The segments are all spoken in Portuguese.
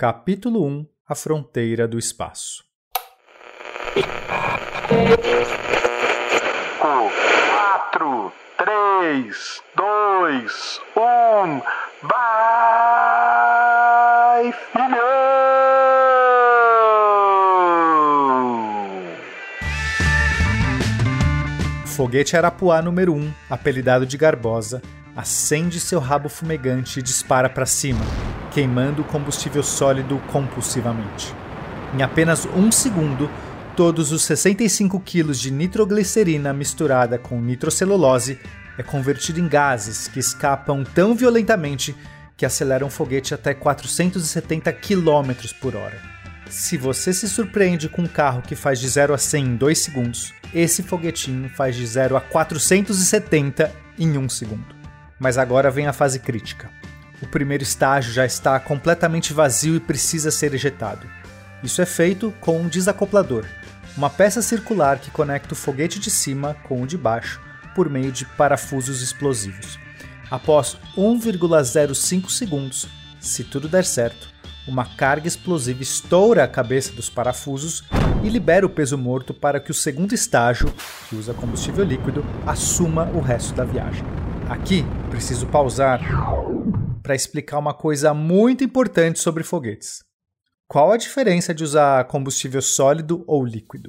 Capítulo 1 A Fronteira do Espaço 4, 3, 2, 1, vai, filhão! Foguete Arapuá número 1, apelidado de Garbosa, acende seu rabo fumegante e dispara para cima, queimando combustível sólido compulsivamente. Em apenas um segundo, todos os 65 quilos de nitroglicerina misturada com nitrocelulose é convertido em gases que escapam tão violentamente que aceleram o foguete até 470 km por hora. Se você se surpreende com um carro que faz de 0 a 100 em 2 segundos, esse foguetinho faz de 0 a 470 em 1 segundo. Mas agora vem a fase crítica. O primeiro estágio já está completamente vazio e precisa ser ejetado. Isso é feito com um desacoplador, uma peça circular que conecta o foguete de cima com o de baixo por meio de parafusos explosivos. Após 1,05 segundos, se tudo der certo, uma carga explosiva estoura a cabeça dos parafusos e libera o peso morto para que o segundo estágio, que usa combustível líquido, assuma o resto da viagem. Aqui preciso pausar para explicar uma coisa muito importante sobre foguetes. Qual a diferença de usar combustível sólido ou líquido?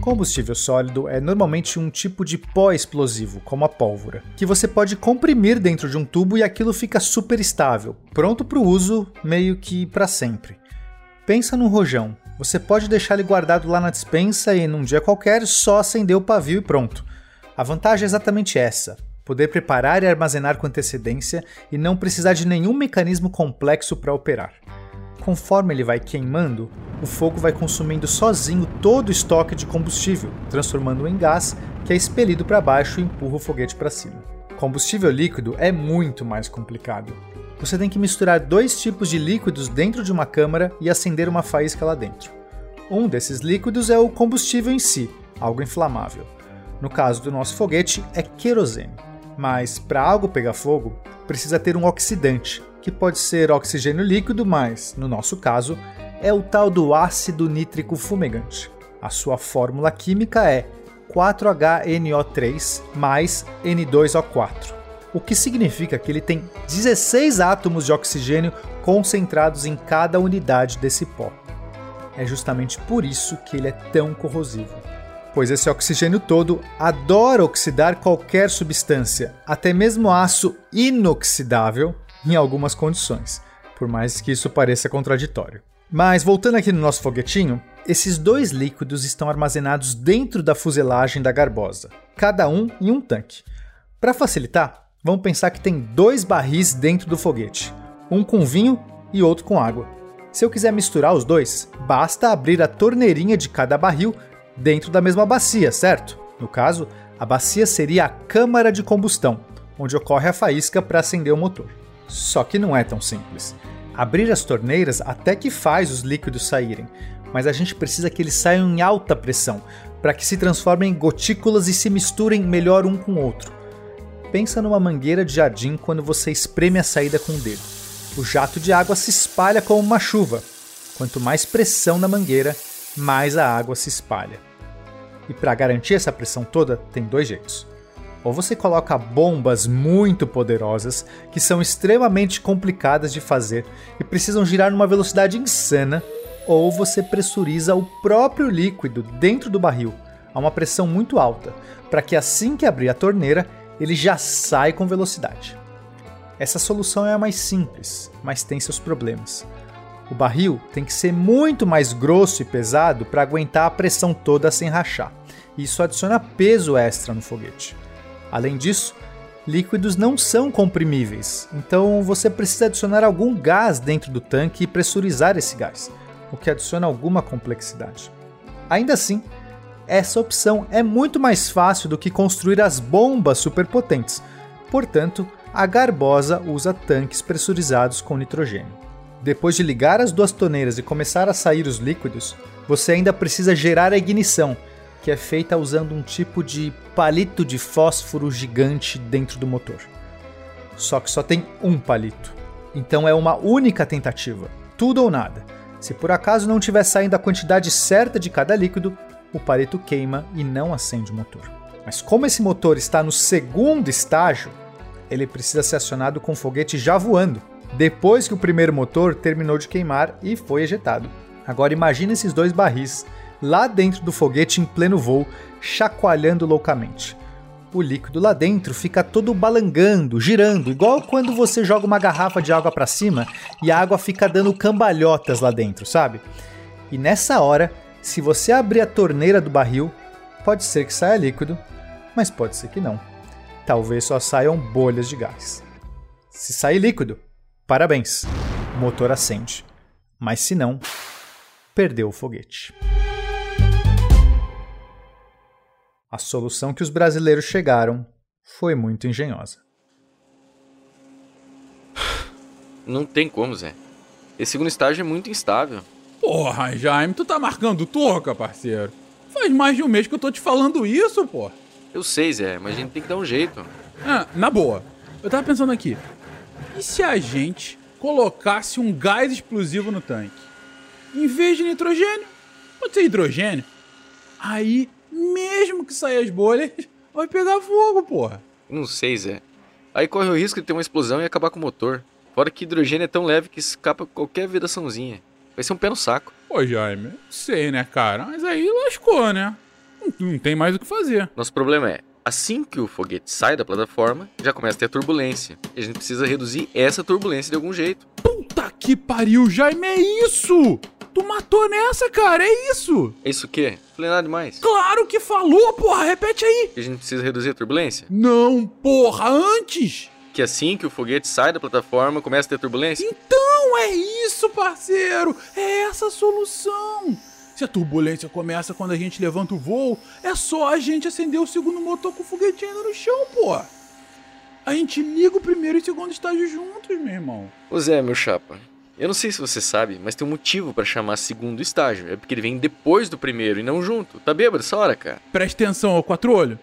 Combustível sólido é normalmente um tipo de pó explosivo, como a pólvora, que você pode comprimir dentro de um tubo e aquilo fica super estável, pronto para o uso meio que para sempre. Pensa no rojão. Você pode deixar ele guardado lá na dispensa e num dia qualquer só acender o pavio e pronto. A vantagem é exatamente essa: poder preparar e armazenar com antecedência e não precisar de nenhum mecanismo complexo para operar. Conforme ele vai queimando, o fogo vai consumindo sozinho todo o estoque de combustível, transformando-o em gás que é expelido para baixo e empurra o foguete para cima. Combustível líquido é muito mais complicado. Você tem que misturar dois tipos de líquidos dentro de uma câmara e acender uma faísca lá dentro. Um desses líquidos é o combustível em si, algo inflamável. No caso do nosso foguete, é querosene. Mas para algo pegar fogo, precisa ter um oxidante, que pode ser oxigênio líquido, mas, no nosso caso, é o tal do ácido nítrico fumegante. A sua fórmula química é 4HNO3 mais N2O4, o que significa que ele tem 16 átomos de oxigênio concentrados em cada unidade desse pó. É justamente por isso que ele é tão corrosivo, pois esse oxigênio todo adora oxidar qualquer substância, até mesmo aço inoxidável, em algumas condições, por mais que isso pareça contraditório. Mas voltando aqui no nosso foguetinho, esses dois líquidos estão armazenados dentro da fuselagem da Garbosa, cada um em um tanque. Para facilitar, vamos pensar que tem dois barris dentro do foguete, um com vinho e outro com água. Se eu quiser misturar os dois, basta abrir a torneirinha de cada barril dentro da mesma bacia, certo? No caso, a bacia seria a câmara de combustão, onde ocorre a faísca para acender o motor. Só que não é tão simples. Abrir as torneiras até que faz os líquidos saírem, mas a gente precisa que eles saiam em alta pressão para que se transformem em gotículas e se misturem melhor um com o outro. Pensa numa mangueira de jardim quando você espreme a saída com o dedo. O jato de água se espalha como uma chuva. Quanto mais pressão na mangueira, mais a água se espalha. E para garantir essa pressão toda, tem dois jeitos ou você coloca bombas muito poderosas que são extremamente complicadas de fazer e precisam girar numa velocidade insana, ou você pressuriza o próprio líquido dentro do barril a uma pressão muito alta, para que assim que abrir a torneira, ele já sai com velocidade. Essa solução é a mais simples, mas tem seus problemas. O barril tem que ser muito mais grosso e pesado para aguentar a pressão toda sem rachar. Isso adiciona peso extra no foguete. Além disso, líquidos não são comprimíveis, então você precisa adicionar algum gás dentro do tanque e pressurizar esse gás, o que adiciona alguma complexidade. Ainda assim, essa opção é muito mais fácil do que construir as bombas superpotentes, portanto, a Garbosa usa tanques pressurizados com nitrogênio. Depois de ligar as duas torneiras e começar a sair os líquidos, você ainda precisa gerar a ignição, que é feita usando um tipo de palito de fósforo gigante dentro do motor. Só que só tem um palito. Então é uma única tentativa. Tudo ou nada. Se por acaso não tiver saindo a quantidade certa de cada líquido, o palito queima e não acende o motor. Mas como esse motor está no segundo estágio, ele precisa ser acionado com foguete já voando, depois que o primeiro motor terminou de queimar e foi ejetado. Agora imagine esses dois barris lá dentro do foguete em pleno voo, chacoalhando loucamente. O líquido lá dentro fica todo balangando, girando, igual quando você joga uma garrafa de água para cima e a água fica dando cambalhotas lá dentro, sabe? E nessa hora, se você abrir a torneira do barril, pode ser que saia líquido, mas pode ser que não. Talvez só saiam bolhas de gás. Se sair líquido, parabéns, o motor acende. Mas se não, perdeu o foguete. A solução que os brasileiros chegaram foi muito engenhosa. Não tem como, Zé. Esse segundo estágio é muito instável. Porra, Jaime, tu tá marcando toca, parceiro. Faz mais de um mês que eu tô te falando isso, pô. Eu sei, Zé, mas a gente tem que dar um jeito. Ah, na boa. Eu tava pensando aqui. E se a gente colocasse um gás explosivo no tanque? Em vez de nitrogênio, pode ser hidrogênio. Aí, mesmo que saia as bolhas, vai pegar fogo, porra. Não sei, Zé. Aí corre o risco de ter uma explosão e acabar com o motor. Fora que hidrogênio é tão leve que escapa qualquer vedaçãozinha. Vai ser um pé no saco. Pô, Jaime, sei, né, cara? Mas aí lascou, né? Não, não tem mais o que fazer. Nosso problema é, assim que o foguete sai da plataforma, já começa a ter turbulência. E a gente precisa reduzir essa turbulência de algum jeito. Puta que pariu, Jaime, é isso! Tu matou nessa, cara, é isso! É isso o quê? Falei nada demais. Claro que falou, porra, repete aí! Que a gente precisa reduzir a turbulência? Não, porra, antes! Que assim que o foguete sai da plataforma, começa a ter turbulência? Então é isso, parceiro! É essa a solução! Se a turbulência começa quando a gente levanta o voo, é só a gente acender o segundo motor com o foguete ainda no chão, pô. A gente liga o primeiro e o segundo estágio juntos, meu irmão. Ô Zé, meu chapa, eu não sei se você sabe, mas tem um motivo pra chamar segundo estágio. É porque ele vem depois do primeiro e não junto. Tá bêbado essa hora, cara? Presta atenção, ô quatro olho.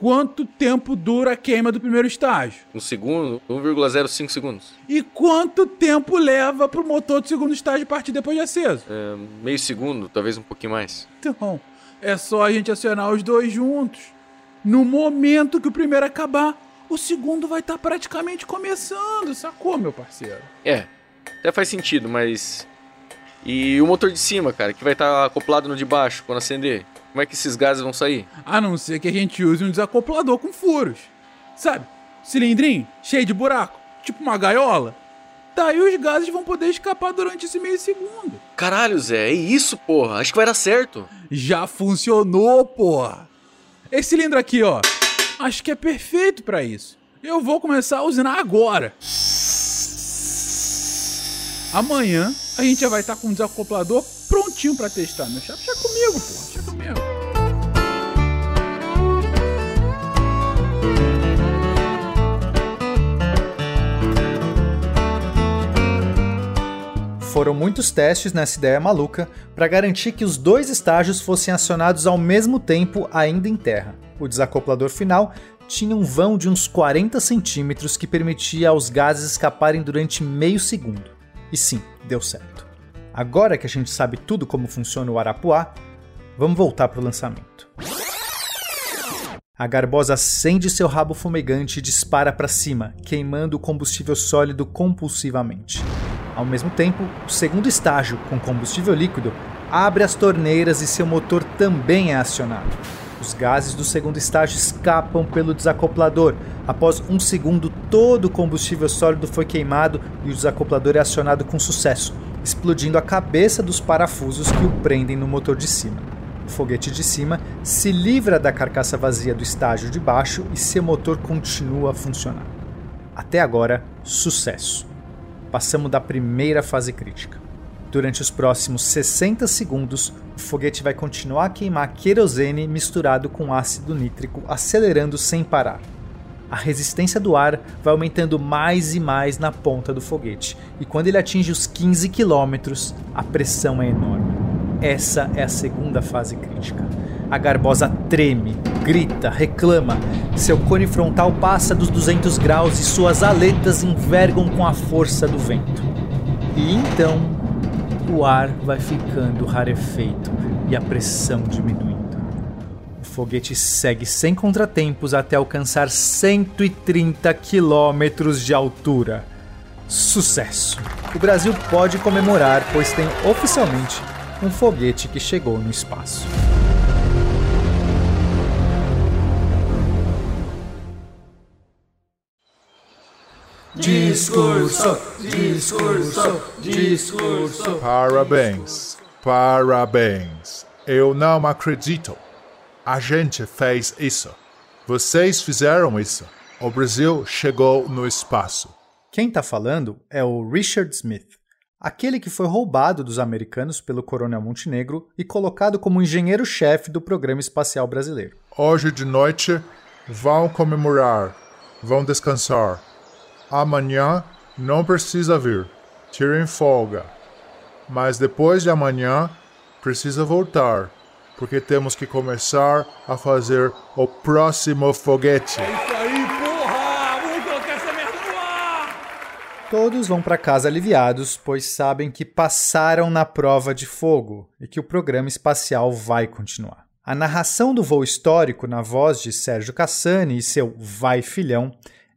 Quanto tempo dura a queima do primeiro estágio? Um segundo, 1,05 segundos. E quanto tempo leva pro motor do segundo estágio partir depois de aceso? É, meio segundo, talvez um pouquinho mais. Então, é só a gente acionar os dois juntos. No momento que o primeiro acabar, o segundo vai estar praticamente começando, sacou, meu parceiro? É, até faz sentido, mas. E o motor de cima, cara, que vai estar acoplado no de baixo quando acender? Como é que esses gases vão sair? A não ser que a gente use um desacoplador com furos. Sabe? Cilindrinho, cheio de buraco, tipo uma gaiola. Daí os gases vão poder escapar durante esse meio segundo. Caralho, Zé, é isso, porra. Acho que vai dar certo. Já funcionou, porra. Esse cilindro aqui, ó. Acho que é perfeito pra isso. Eu vou começar a usinar agora. Amanhã a gente já vai estar com o desacoplador prontinho pra testar, meu chapa. Deixa comigo, porra. Comigo. Foram muitos testes nessa ideia maluca para garantir que os dois estágios fossem acionados ao mesmo tempo ainda em terra. O desacoplador final tinha um vão de uns 40 centímetros que permitia aos gases escaparem durante meio segundo. E sim, deu certo. Agora que a gente sabe tudo como funciona o Arapuá, vamos voltar para o lançamento. A garbosa acende seu rabo fumegante e dispara para cima, queimando o combustível sólido compulsivamente. Ao mesmo tempo, o segundo estágio, com combustível líquido, abre as torneiras e seu motor também é acionado. Os gases do segundo estágio escapam pelo desacoplador. Após um segundo, todo o combustível sólido foi queimado e o desacoplador é acionado com sucesso, explodindo a cabeça dos parafusos que o prendem no motor de cima. Foguete de cima se livra da carcaça vazia do estágio de baixo e seu motor continua a funcionar. Até agora, sucesso. Passamos da primeira fase crítica. Durante os próximos 60 segundos, o foguete vai continuar a queimar querosene misturado com ácido nítrico, acelerando sem parar. A resistência do ar vai aumentando mais e mais na ponta do foguete, e quando ele atinge os 15 km, a pressão é enorme. Essa é a segunda fase crítica. A garbosa treme, grita, reclama. Seu cone frontal passa dos 200 graus e suas aletas envergam com a força do vento. E então, o ar vai ficando rarefeito e a pressão diminuindo. O foguete segue sem contratempos até alcançar 130 quilômetros de altura. Sucesso! O Brasil pode comemorar, pois tem oficialmente um foguete que chegou no espaço. Discurso, discurso, discurso. Parabéns, parabéns. Eu não acredito. A gente fez isso. Vocês fizeram isso. O Brasil chegou no espaço. Quem está falando é o Richard Smith, aquele que foi roubado dos americanos pelo Coronel Montenegro e colocado como engenheiro-chefe do programa espacial brasileiro. Hoje de noite vão comemorar, vão descansar. Amanhã não precisa vir. Tirem folga. Mas depois de amanhã precisa voltar, porque temos que começar a fazer o próximo foguete. É isso aí, porra! Vamos colocar essa merda no ar! Todos vão para casa aliviados, pois sabem que passaram na prova de fogo e que o programa espacial vai continuar. A narração do voo histórico na voz de Sérgio Cassani e seu Vai Filhão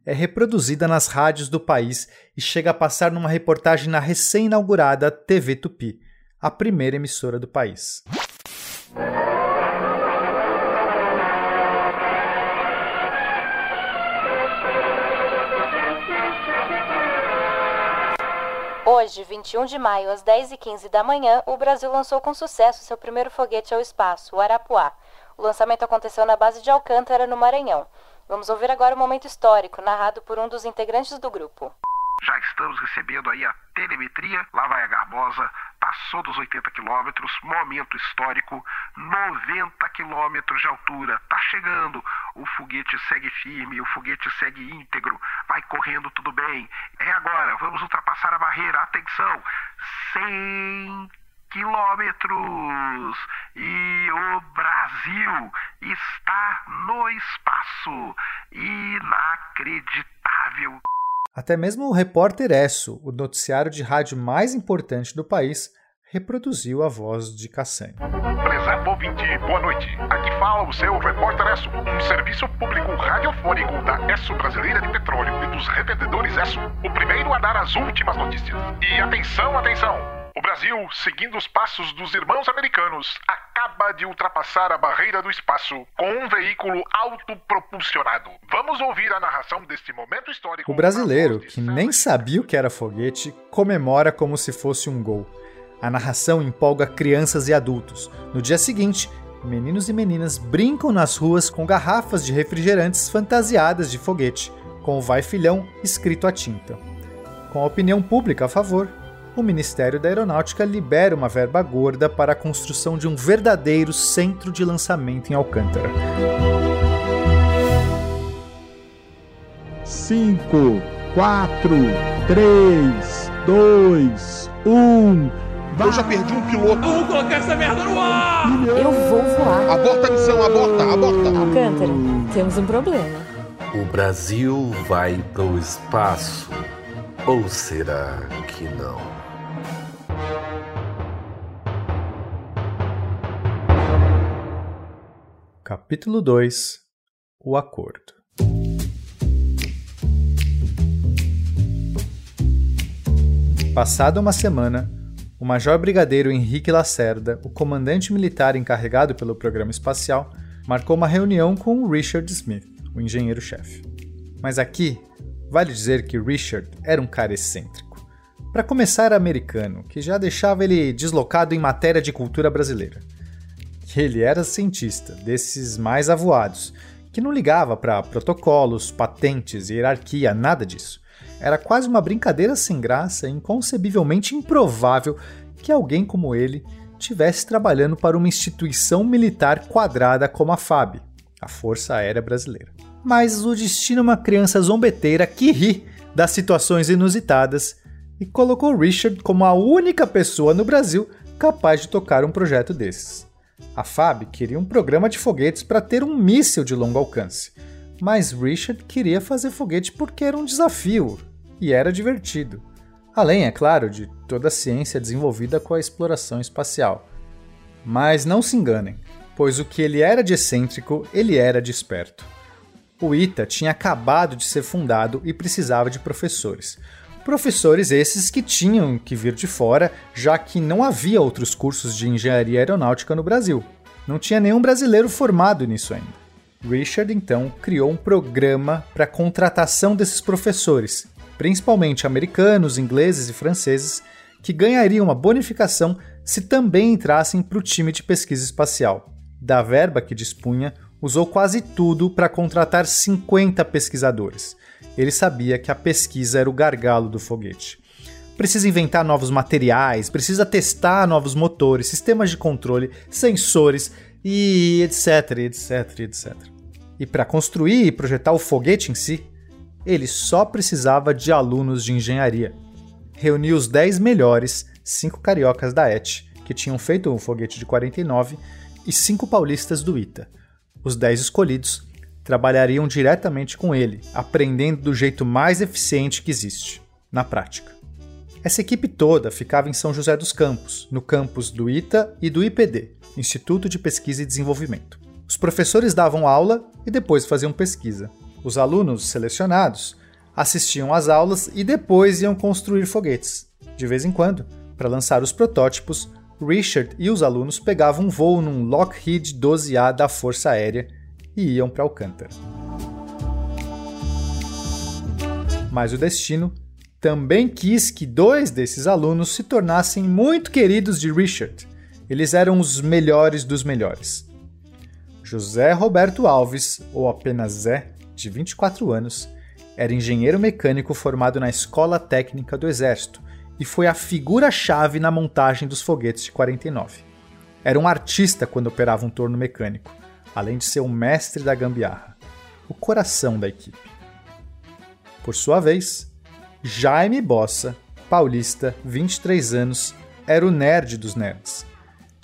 é reproduzida nas rádios do país e chega a passar numa reportagem na recém-inaugurada TV Tupi, a primeira emissora do país. Hoje, 21 de maio, às 10h15 da manhã, o Brasil lançou com sucesso seu primeiro foguete ao espaço, o Arapuá. O lançamento aconteceu na base de Alcântara, no Maranhão. Vamos ouvir agora o momento histórico, narrado por um dos integrantes do grupo. Já estamos recebendo aí a telemetria. Lá vai a Garbosa, passou dos 80 quilômetros, momento histórico, 90 quilômetros de altura. Tá chegando. O foguete segue firme, o foguete segue íntegro, correndo tudo bem. É agora, vamos ultrapassar a barreira. Atenção! 100 quilômetros e o Brasil está no espaço. Inacreditável. Até mesmo o repórter Esso, o noticiário de rádio mais importante do país, reproduziu a voz de Cassani. Prezado ouvinte, boa noite. Aqui fala o seu repórter Esso, um serviço público radiofônico da Esso Brasileira de Petróleo e dos revendedores Esso, o primeiro a dar as últimas notícias. E atenção, atenção! O Brasil, seguindo os passos dos irmãos americanos, acaba de ultrapassar a barreira do espaço com um veículo autopropulsionado. Vamos ouvir a narração deste momento histórico. O brasileiro, que nem sabia o que era foguete, comemora como se fosse um gol. A narração empolga crianças e adultos. No dia seguinte, meninos e meninas brincam nas ruas com garrafas de refrigerantes fantasiadas de foguete, com o Vai Filhão escrito à tinta. Com a opinião pública a favor, o Ministério da Aeronáutica libera uma verba gorda para a construção de um verdadeiro centro de lançamento em Alcântara. 5, 4, 3, 2, 1. Eu já perdi um piloto. Vamos colocar essa merda no ar! Eu vou voar. Aborta a missão, aborta, aborta. Alcântara, temos um problema. O Brasil vai pro espaço. Ou será que não? Capítulo 2 O Acordo Passada uma semana, o Major Brigadeiro Henrique Lacerda, o comandante militar encarregado pelo programa espacial, marcou uma reunião com Richard Smith, o engenheiro-chefe. Mas aqui, vale dizer que Richard era um cara excêntrico. Para começar, era americano, que já deixava ele deslocado em matéria de cultura brasileira. Ele era cientista, desses mais avoados, que não ligava para protocolos, patentes, hierarquia, nada disso. Era quase uma brincadeira sem graça e inconcebivelmente improvável que alguém como ele tivesse trabalhando para uma instituição militar quadrada como a FAB, a Força Aérea Brasileira. Mas o destino é uma criança zombeteira que ri das situações inusitadas e colocou Richard como a única pessoa no Brasil capaz de tocar um projeto desses. A FAB queria um programa de foguetes para ter um míssil de longo alcance, mas Richard queria fazer foguete porque era um desafio e era divertido. Além, é claro, de toda a ciência desenvolvida com a exploração espacial. Mas não se enganem, pois o que ele era de excêntrico, ele era de esperto. O ITA tinha acabado de ser fundado e precisava de professores. Professores esses que tinham que vir de fora, já que não havia outros cursos de engenharia aeronáutica no Brasil. Não tinha nenhum brasileiro formado nisso ainda. Richard então criou um programa para contratação desses professores, principalmente americanos, ingleses e franceses, que ganhariam uma bonificação se também entrassem para o time de pesquisa espacial. Da verba que dispunha, usou quase tudo para contratar 50 pesquisadores. Ele sabia que a pesquisa era o gargalo do foguete. Precisa inventar novos materiais, precisa testar novos motores, sistemas de controle, sensores e etc, etc, etc. E para construir e projetar o foguete em si, ele só precisava de alunos de engenharia. Reuniu os 10 melhores, cinco cariocas da ET, que tinham feito o foguete de 49, e cinco paulistas do ITA. Os 10 escolhidos trabalhariam diretamente com ele, aprendendo do jeito mais eficiente que existe, na prática. Essa equipe toda ficava em São José dos Campos, no campus do ITA e do IPD, Instituto de Pesquisa e Desenvolvimento. Os professores davam aula e depois faziam pesquisa. Os alunos selecionados assistiam às aulas e depois iam construir foguetes. De vez em quando, para lançar os protótipos, Richard e os alunos pegavam um voo num Lockheed 12A da Força Aérea e iam para Alcântara. Mas o destino também quis que dois desses alunos se tornassem muito queridos de Richard. Eles eram os melhores dos melhores. José Roberto Alves, ou apenas Zé, de 24 anos, era engenheiro mecânico formado na Escola Técnica do Exército e foi a figura-chave na montagem dos foguetes de 49. Era um artista quando operava um torno mecânico, além de ser um mestre da gambiarra, o coração da equipe. Por sua vez, Jaime Bossa, paulista, 23 anos, era o nerd dos nerds.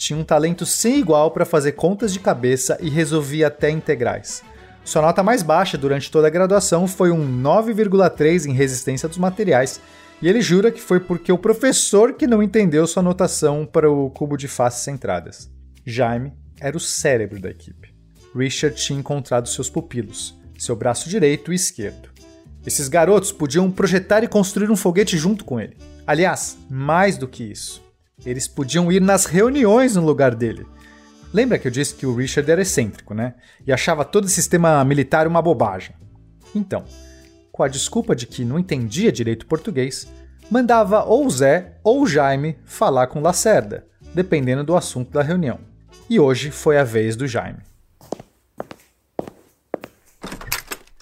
Tinha um talento sem igual para fazer contas de cabeça e resolvia até integrais. Sua nota mais baixa durante toda a graduação foi um 9,3 em resistência dos materiais e ele jura que foi porque o professor que não entendeu sua notação para o cubo de faces centradas. Jaime era o cérebro da equipe. Richard tinha encontrado seus pupilos, seu braço direito e esquerdo. Esses garotos podiam projetar e construir um foguete junto com ele. Aliás, mais do que isso, eles podiam ir nas reuniões no lugar dele. Lembra que eu disse que o Richard era excêntrico, né? E achava todo o sistema militar uma bobagem. Então, com a desculpa de que não entendia direito português, mandava ou o Zé ou o Jaime falar com Lacerda, dependendo do assunto da reunião. E hoje foi a vez do Jaime.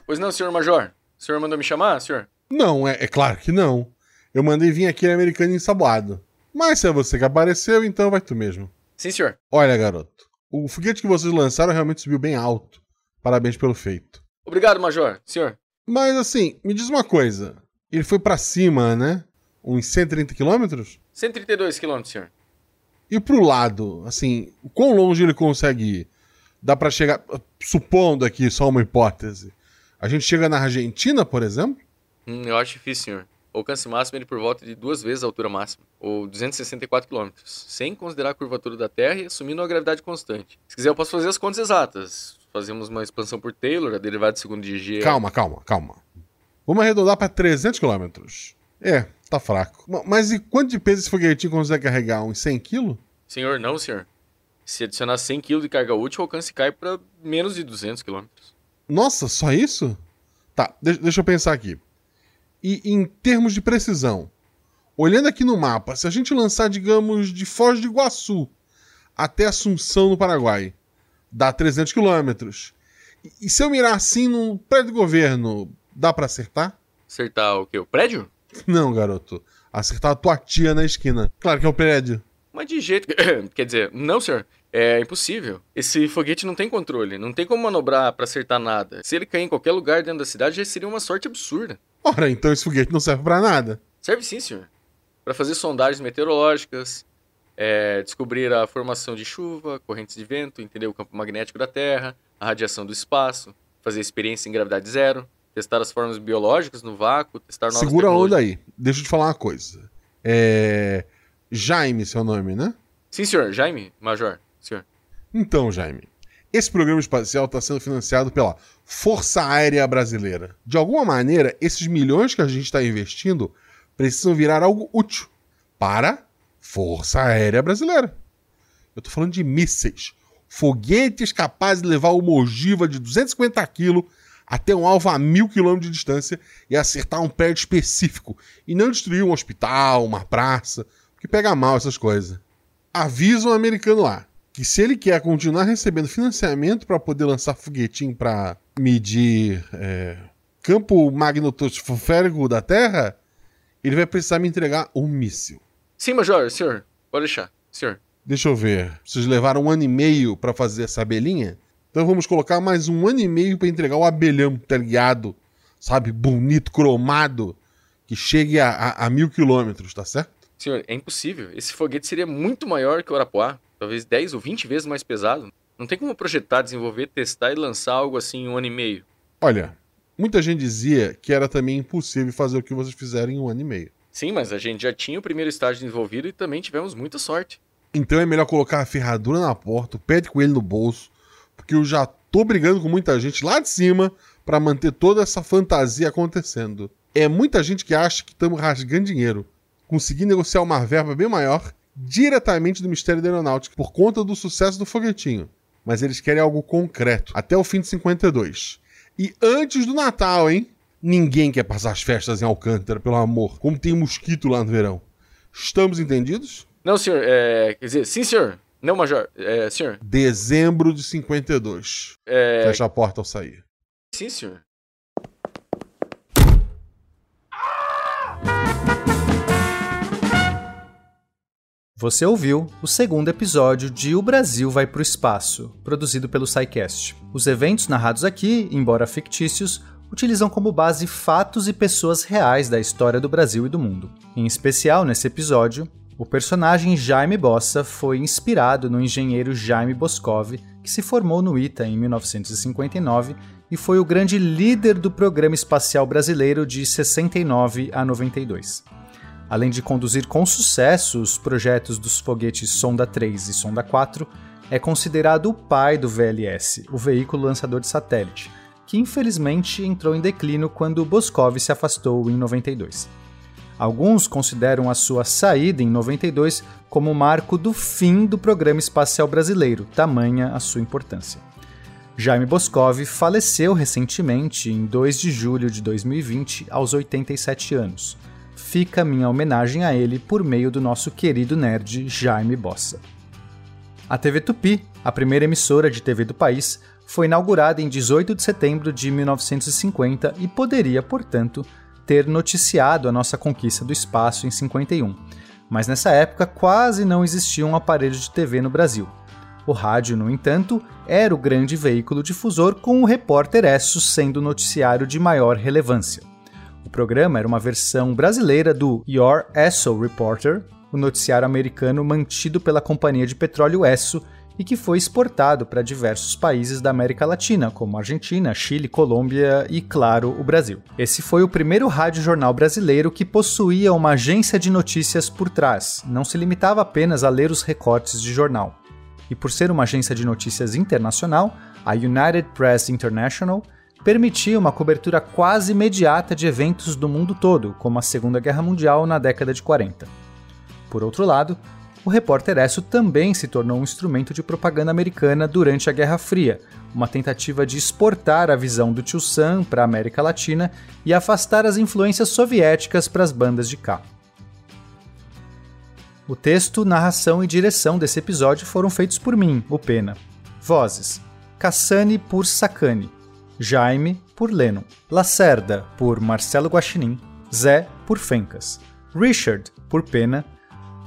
Pois não, senhor Major. O senhor mandou me chamar, senhor? Não, é, é claro que não. Eu mandei vir aqui americano ensaboado. Mas se é você que apareceu, então vai tu mesmo. Sim, senhor. Olha, garoto. O foguete que vocês lançaram realmente subiu bem alto. Parabéns pelo feito. Obrigado, Major. Senhor. Mas assim, me diz uma coisa. Ele foi para cima, né? Uns 130 quilômetros? 132 quilômetros, senhor. E pro lado, assim, quão longe ele consegue ir? Dá para chegar, supondo aqui só uma hipótese. A gente chega na Argentina, por exemplo? Hum, eu acho difícil, senhor. O alcance máximo ele por volta de duas vezes a altura máxima, ou 264 km, sem considerar a curvatura da Terra e assumindo a gravidade constante. Se quiser, eu posso fazer as contas exatas. Fazemos uma expansão por Taylor, a derivada de segundo de G. Calma, calma, calma. Vamos arredondar para 300 km. É, tá fraco. Mas e quanto de peso esse foguetinho consegue carregar? Uns 100 kg? Senhor, não, senhor. Se adicionar 100 kg de carga útil, o alcance cai para menos de 200 km. Nossa, só isso? Tá, deixa eu pensar aqui. E em termos de precisão, olhando aqui no mapa, se a gente lançar, digamos, de Foz do Iguaçu até Assunção, no Paraguai, dá 300 quilômetros. E se eu mirar assim num prédio do governo, dá para acertar? Acertar o quê? O prédio? Não, garoto. Acertar a tua tia na esquina. Claro que é o prédio. Mas de jeito. Quer dizer, não, senhor. É impossível. Esse foguete não tem controle, não tem como manobrar para acertar nada. Se ele cair em qualquer lugar dentro da cidade, já seria uma sorte absurda. Ora, então esse foguete não serve para nada. Serve sim, senhor. Para fazer sondagens meteorológicas, é, descobrir a formação de chuva, correntes de vento, entender o campo magnético da Terra, a radiação do espaço, fazer experiência em gravidade zero, testar as formas biológicas no vácuo, testar novas Segura a onda aí. Deixa eu te falar uma coisa. É. Jaime, seu nome, né? Sim, senhor. Jaime, Major. Senhor. Então, Jaime, esse programa espacial está sendo financiado pela Força Aérea Brasileira. De alguma maneira, esses milhões que a gente está investindo precisam virar algo útil para Força Aérea Brasileira. Eu tô falando de mísseis, foguetes capazes de levar uma ogiva de 250 quilos até um alvo a mil quilômetros de distância e acertar um prédio específico e não destruir um hospital, uma praça, porque pega mal essas coisas. Avisa um americano lá que se ele quer continuar recebendo financiamento para poder lançar foguetinho para medir é, campo magnetosférico da Terra, ele vai precisar me entregar um míssil. Sim, Major. Senhor. Pode deixar. Senhor. Deixa eu ver. Vocês levaram um ano e meio para fazer essa abelhinha? Então vamos colocar mais um ano e meio para entregar o abelhão, tá ligado? Sabe, bonito, cromado, que chegue a, a- a mil quilômetros, tá certo? Senhor, é impossível. Esse foguete seria muito maior que o Arapuá. Talvez 10 ou 20 vezes mais pesado. Não tem como projetar, desenvolver, testar e lançar algo assim em um ano e meio. Olha, muita gente dizia que era também impossível fazer o que vocês fizeram em um ano e meio. Sim, mas a gente já tinha o primeiro estágio desenvolvido e também tivemos muita sorte. Então é melhor colocar a ferradura na porta, o pé de coelho no bolso, porque eu já tô brigando com muita gente lá de cima para manter toda essa fantasia acontecendo. É muita gente que acha que estamos rasgando dinheiro. Consegui negociar uma verba bem maior diretamente do Ministério da Aeronáutica por conta do sucesso do foguetinho. Mas eles querem algo concreto, até o fim de 52. E antes do Natal, hein? Ninguém quer passar as festas em Alcântara, pelo amor. Como tem mosquito lá no verão. Estamos entendidos? Não, senhor. É... Quer dizer, sim, senhor. Não, Major. É, senhor. Dezembro de 52. É... Fecha a porta ao sair. Sim, senhor. Você ouviu o segundo episódio de O Brasil Vai Pro Espaço, produzido pelo SciCast. Os eventos narrados aqui, embora fictícios, utilizam como base fatos e pessoas reais da história do Brasil e do mundo. Em especial, nesse episódio, o personagem Jaime Bossa foi inspirado no engenheiro Jaime Boscov, que se formou no ITA em 1959 e foi o grande líder do programa espacial brasileiro de 69 a 92. Além de conduzir com sucesso os projetos dos foguetes Sonda 3 e Sonda 4, é considerado o pai do VLS, o veículo lançador de satélite, que infelizmente entrou em declínio quando Boscov se afastou em 92. Alguns consideram a sua saída em 92 como marco do fim do programa espacial brasileiro, tamanha a sua importância. Jaime Boscov faleceu recentemente, em 2 de julho de 2020, aos 87 anos. Fica minha homenagem a ele por meio do nosso querido nerd Jaime Bossa. A TV Tupi, a primeira emissora de TV do país, foi inaugurada em 18 de setembro de 1950 e poderia, portanto, ter noticiado a nossa conquista do espaço em 51. Mas nessa época quase não existia um aparelho de TV no Brasil. O rádio, no entanto, era o grande veículo difusor, com o repórter Esso sendo o noticiário de maior relevância. O programa era uma versão brasileira do Your Esso Reporter, o noticiário americano mantido pela companhia de petróleo Esso e que foi exportado para diversos países da América Latina, como Argentina, Chile, Colômbia e, claro, o Brasil. Esse foi o primeiro rádio-jornal brasileiro que possuía uma agência de notícias por trás, não se limitava apenas a ler os recortes de jornal. E por ser uma agência de notícias internacional, a United Press International permitia uma cobertura quase imediata de eventos do mundo todo, como a Segunda Guerra Mundial na década de 40. Por outro lado, o repórter Esso também se tornou um instrumento de propaganda americana durante a Guerra Fria, uma tentativa de exportar a visão do Tio Sam para a América Latina e afastar as influências soviéticas para as bandas de cá. O texto, narração e direção desse episódio foram feitos por mim, o Pena. Vozes: Cassani por Sacani, Jaime por Lennon, Lacerda por Marcelo Guaxinim, Zé por Fencas, Richard por Pena,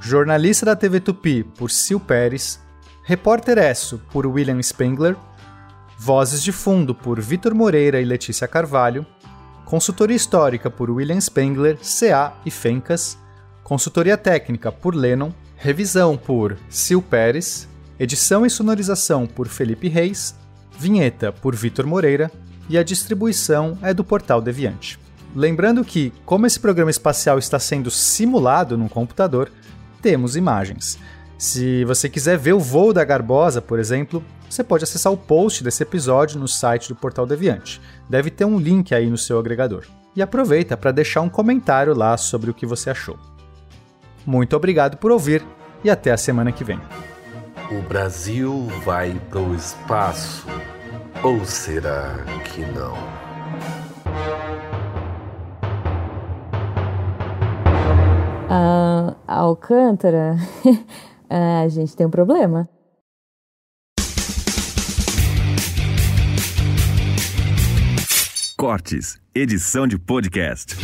jornalista da TV Tupi por Sil Pérez, repórter Esso por William Spengler, vozes de fundo por Vitor Moreira e Letícia Carvalho, consultoria histórica por William Spengler, CA e Fencas, consultoria técnica por Lennon, Revisão por Sil Pérez, edição e sonorização por Felipe Reis, vinheta por Vitor Moreira e a distribuição é do Portal Deviante. Lembrando que, como esse programa espacial está sendo simulado num computador, temos imagens. Se você quiser ver o voo da Garbosa, por exemplo, você pode acessar o post desse episódio no site do Portal Deviante. Deve ter um link aí no seu agregador. E aproveita para deixar um comentário lá sobre o que você achou. Muito obrigado por ouvir e até a semana que vem. O Brasil vai pro espaço. Ou será que não? Ah, Alcântara, a gente tem um problema. Cortes, edição de podcast.